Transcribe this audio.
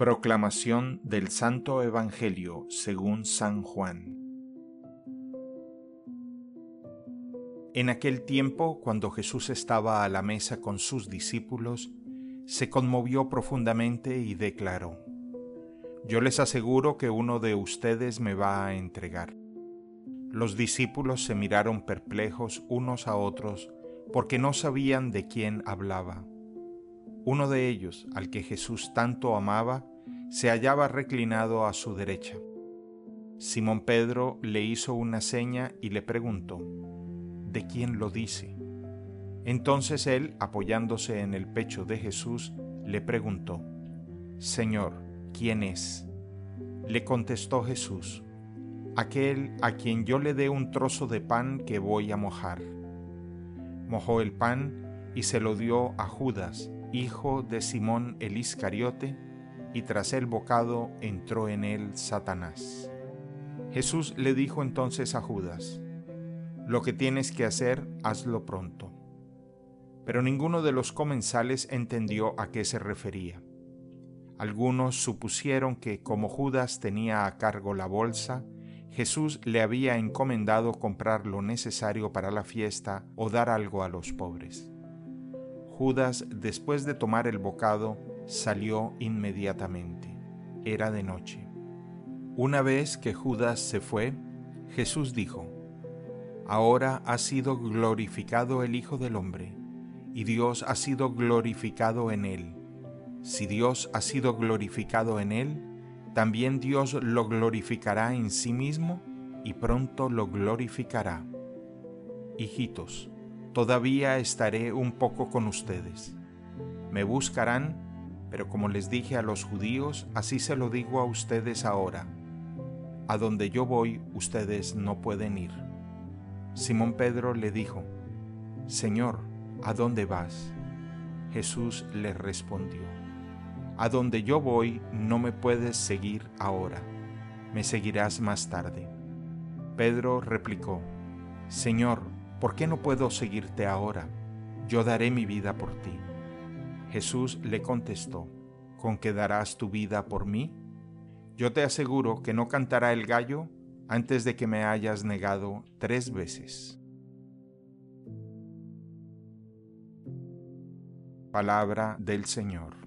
Proclamación del Santo Evangelio según San Juan. En aquel tiempo, cuando Jesús estaba a la mesa con sus discípulos, se conmovió profundamente y declaró, Yo les aseguro que uno de ustedes me va a entregar. Los discípulos se miraron perplejos unos a otros porque no sabían de quién hablaba. Uno de ellos, al que Jesús tanto amaba, se hallaba reclinado a su derecha. Simón Pedro le hizo una seña y le preguntó, ¿de quién lo dice? Entonces él, apoyándose en el pecho de Jesús, le preguntó, Señor, ¿quién es? Le contestó Jesús, aquel a quien yo le dé un trozo de pan que voy a mojar. Mojó el pan y se lo dio a Judas, hijo de Simón el Iscariote, y tras el bocado entró en él Satanás. Jesús le dijo entonces a Judas, Lo que tienes que hacer, hazlo pronto. Pero ninguno de los comensales entendió a qué se refería. Algunos supusieron que como Judas tenía a cargo la bolsa, Jesús le había encomendado comprar lo necesario para la fiesta o dar algo a los pobres. Judas, después de tomar el bocado, salió inmediatamente. Era de noche. Una vez que Judas se fue, Jesús dijo, Ahora ha sido glorificado el Hijo del Hombre, y Dios ha sido glorificado en él. Si Dios ha sido glorificado en él, también Dios lo glorificará en sí mismo y pronto lo glorificará. Hijitos, todavía estaré un poco con ustedes. Me buscarán, pero como les dije a los judíos, así se lo digo a ustedes ahora. A donde yo voy, ustedes no pueden ir. Simón Pedro le dijo, Señor, ¿a dónde vas? Jesús le respondió, A donde yo voy no me puedes seguir ahora, me seguirás más tarde. Pedro replicó, Señor, ¿por qué no puedo seguirte ahora? Yo daré mi vida por ti. Jesús le contestó, ¿con qué darás tu vida por mí? Yo te aseguro que no cantará el gallo antes de que me hayas negado tres veces. Palabra del Señor.